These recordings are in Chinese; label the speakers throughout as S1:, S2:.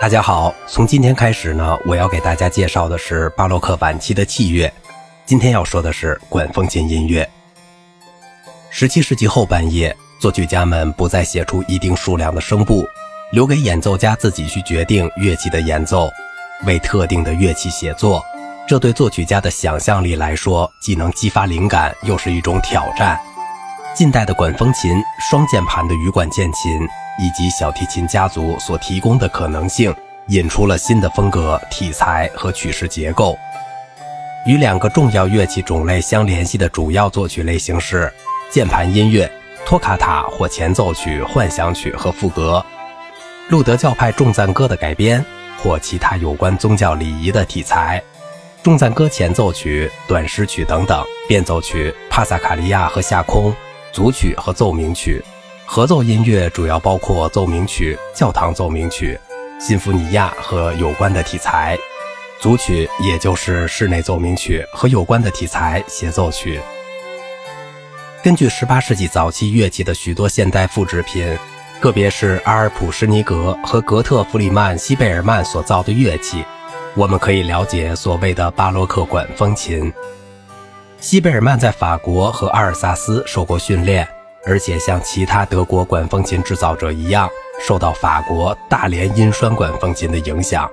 S1: 大家好，从今天开始呢，我要给大家介绍的是巴洛克晚期的器乐。今天要说的是管风琴音乐。十七世纪后半叶，作曲家们不再写出一定数量的声部，留给演奏家自己去决定乐器的演奏，为特定的乐器写作。这对作曲家的想象力来说，既能激发灵感，又是一种挑战。近代的管风琴、双键盘的羽管键琴以及小提琴家族所提供的可能性，引出了新的风格、题材和曲式结构。与两个重要乐器种类相联系的主要作曲类型是键盘音乐、托卡塔或前奏曲、幻想曲和赋格、路德教派众赞歌的改编或其他有关宗教礼仪的题材、众赞歌前奏曲、短诗曲等等、变奏曲、帕萨卡利亚和夏空。组曲和奏鸣曲，合奏音乐主要包括奏鸣曲、教堂奏鸣曲、新福尼亚和有关的题材；组曲也就是室内奏鸣曲和有关的题材协奏曲。根据18世纪早期乐器的许多现代复制品，特别是阿尔普施尼格和格特弗里曼西贝尔曼所造的乐器，我们可以了解所谓的巴洛克管风琴。西贝尔曼在法国和阿尔萨斯受过训练，而且像其他德国管风琴制造者一样，受到法国大连音栓管风琴的影响，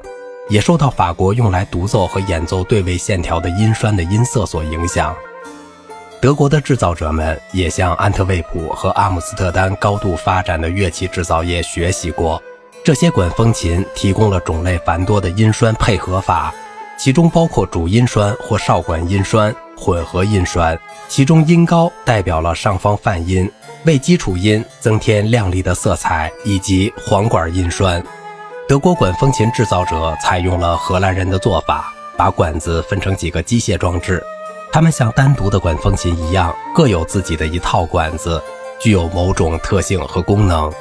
S1: 也受到法国用来独奏和演奏对位线条的音栓的音色所影响。德国的制造者们也向安特卫普和阿姆斯特丹高度发展的乐器制造业学习过。这些管风琴提供了种类繁多的音栓配合法，其中包括主音栓或哨管音栓。混合音栓，其中音高代表了上方泛音，为基础音增添亮丽的色彩，以及簧管音栓。德国管风琴制造者采用了荷兰人的做法，把管子分成几个机械装置，它们像单独的管风琴一样，各有自己的一套管子，具有某种特性和功能。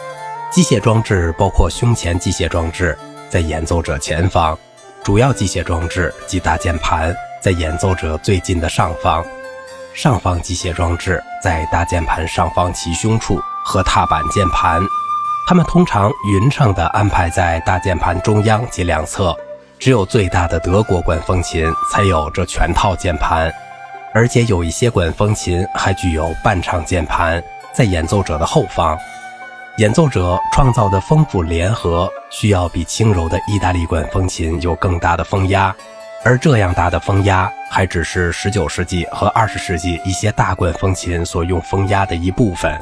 S1: 机械装置包括胸前机械装置，在演奏者前方；主要机械装置及大键盘。在演奏者最近的上方，上方机械装置在大键盘上方齐胸处和踏板键盘，它们通常匀称地安排在大键盘中央及两侧。只有最大的德国管风琴才有这全套键盘，而且有一些管风琴还具有半唱键盘，在演奏者的后方。演奏者创造的丰富联合需要比轻柔的意大利管风琴有更大的风压。而这样大的风压，还只是19世纪和20世纪一些大管风琴所用风压的一部分。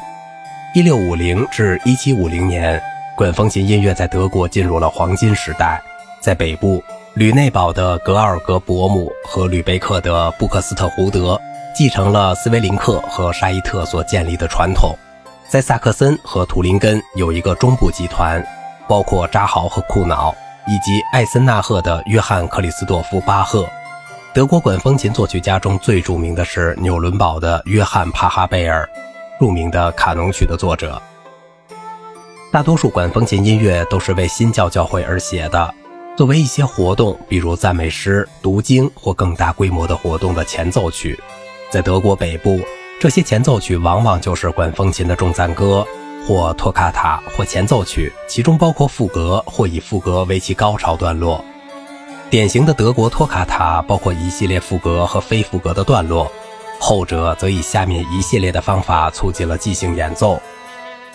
S1: 1650至1750年，管风琴音乐在德国进入了黄金时代。在北部，吕内堡的格奥尔格伯姆和吕贝克的布克斯特胡德继承了斯维林克和沙伊特所建立的传统。在萨克森和图林根有一个中部集团，包括扎豪和库瑙。以及艾森纳赫的约翰·克里斯多夫·巴赫，德国管风琴作曲家中最著名的是纽伦堡的约翰·帕哈贝尔，著名的卡农曲的作者。大多数管风琴音乐都是为新教教会而写的，作为一些活动，比如赞美诗、读经或更大规模的活动的前奏曲。在德国北部，这些前奏曲往往就是管风琴的重赞歌。或托卡塔或前奏曲，其中包括赋格或以赋格为其高潮段落。典型的德国托卡塔包括一系列赋格和非赋格的段落，后者则以下面一系列的方法促进了即兴演奏：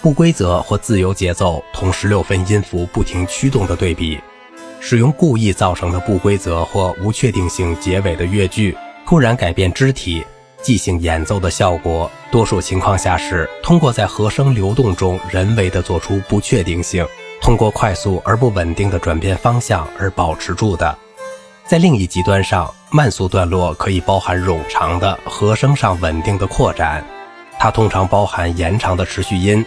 S1: 不规则或自由节奏同十六分音符不停驱动的对比，使用故意造成的不规则或无确定性结尾的乐句，突然改变肢体。即兴演奏的效果，多数情况下是通过在和声流动中人为的做出不确定性，通过快速而不稳定的转变方向而保持住的。在另一极端上，慢速段落可以包含冗长的和声上稳定的扩展，它通常包含延长的持续音。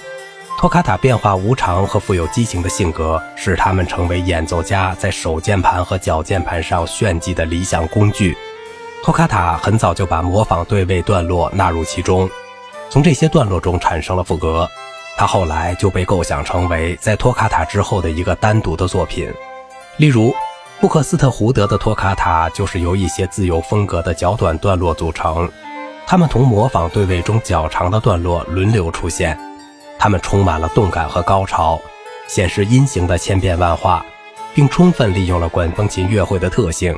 S1: 托卡塔变化无常和富有激情的性格，使它们成为演奏家在手键盘和脚键盘上炫技的理想工具。托卡塔很早就把模仿对位段落纳入其中，从这些段落中产生了赋格。它后来就被构想成为在托卡塔之后的一个单独的作品。例如，布克斯特胡德的托卡塔就是由一些自由风格的较短段落组成，它们同模仿对位中较长的段落轮流出现，它们充满了动感和高潮，显示音型的千变万化。并充分利用了管风琴乐会的特性。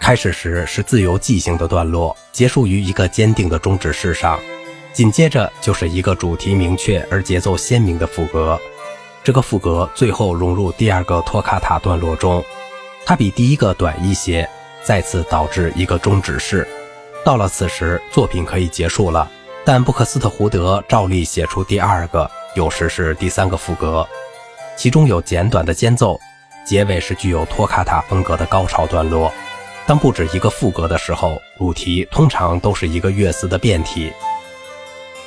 S1: 开始时是自由即兴的段落，结束于一个坚定的终止式上，紧接着就是一个主题明确而节奏鲜明的副歌。这个副歌最后融入第二个托卡塔段落中，它比第一个短一些，再次导致一个终止式。到了此时，作品可以结束了，但布克斯特胡德照例写出第二个，有时是第三个副歌，其中有简短的间奏，结尾是具有托卡塔风格的高潮段落。当不止一个副歌的时候，主题通常都是一个乐思的变体。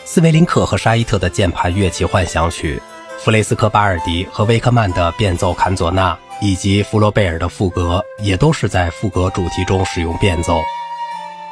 S1: 斯维林克和沙伊特的键盘乐器幻想曲，弗雷斯科巴尔迪和威克曼的变奏坎佐纳，以及弗罗贝尔的副歌，也都是在副歌主题中使用变奏。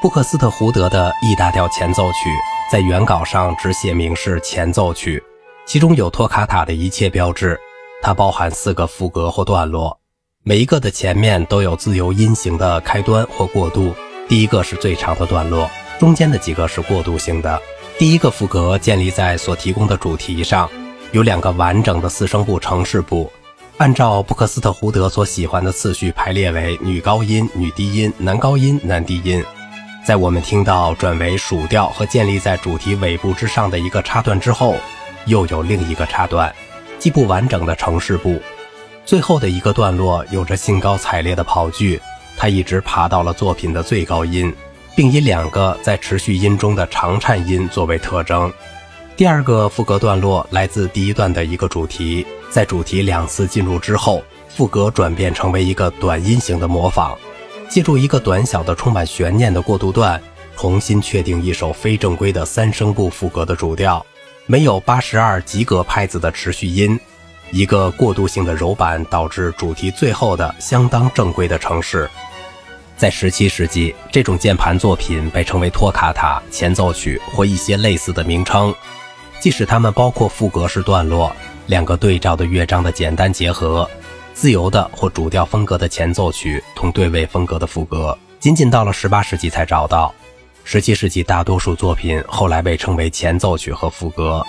S1: 布克斯特胡德的 E 大调前奏曲，在原稿上只写明是前奏曲，其中有托卡塔的一切标志，它包含四个副歌或段落。每一个的前面都有自由音型的开端或过渡。第一个是最长的段落，中间的几个是过渡性的。第一个副歌建立在所提供的主题上，有两个完整的四声部城市部，按照布克斯特胡德所喜欢的次序排列为女高音、女低音、男高音、男低音。在我们听到转为属调和建立在主题尾部之上的一个插段之后，又有另一个插段，既不完整的城市部。最后的一个段落有着兴高采烈的跑句，它一直爬到了作品的最高音，并以两个在持续音中的长颤音作为特征。第二个副歌段落来自第一段的一个主题，在主题两次进入之后，副歌转变成为一个短音型的模仿，借助一个短小的充满悬念的过渡段，重新确定一首非正规的三声部副歌的主调，没有八十二及格拍子的持续音。一个过渡性的柔板导致主题最后的相当正规的城市，在17世纪，这种键盘作品被称为托卡塔前奏曲或一些类似的名称，即使它们包括副格式段落、两个对照的乐章的简单结合、自由的或主调风格的前奏曲同对位风格的副歌，仅仅到了18世纪才找到。17世纪大多数作品后来被称为前奏曲和副歌。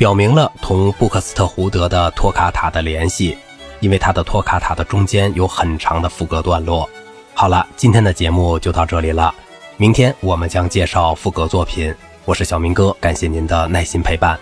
S1: 表明了同布克斯特胡德的托卡塔的联系，因为他的托卡塔的中间有很长的副歌段落。好了，今天的节目就到这里了，明天我们将介绍副歌作品。我是小明哥，感谢您的耐心陪伴。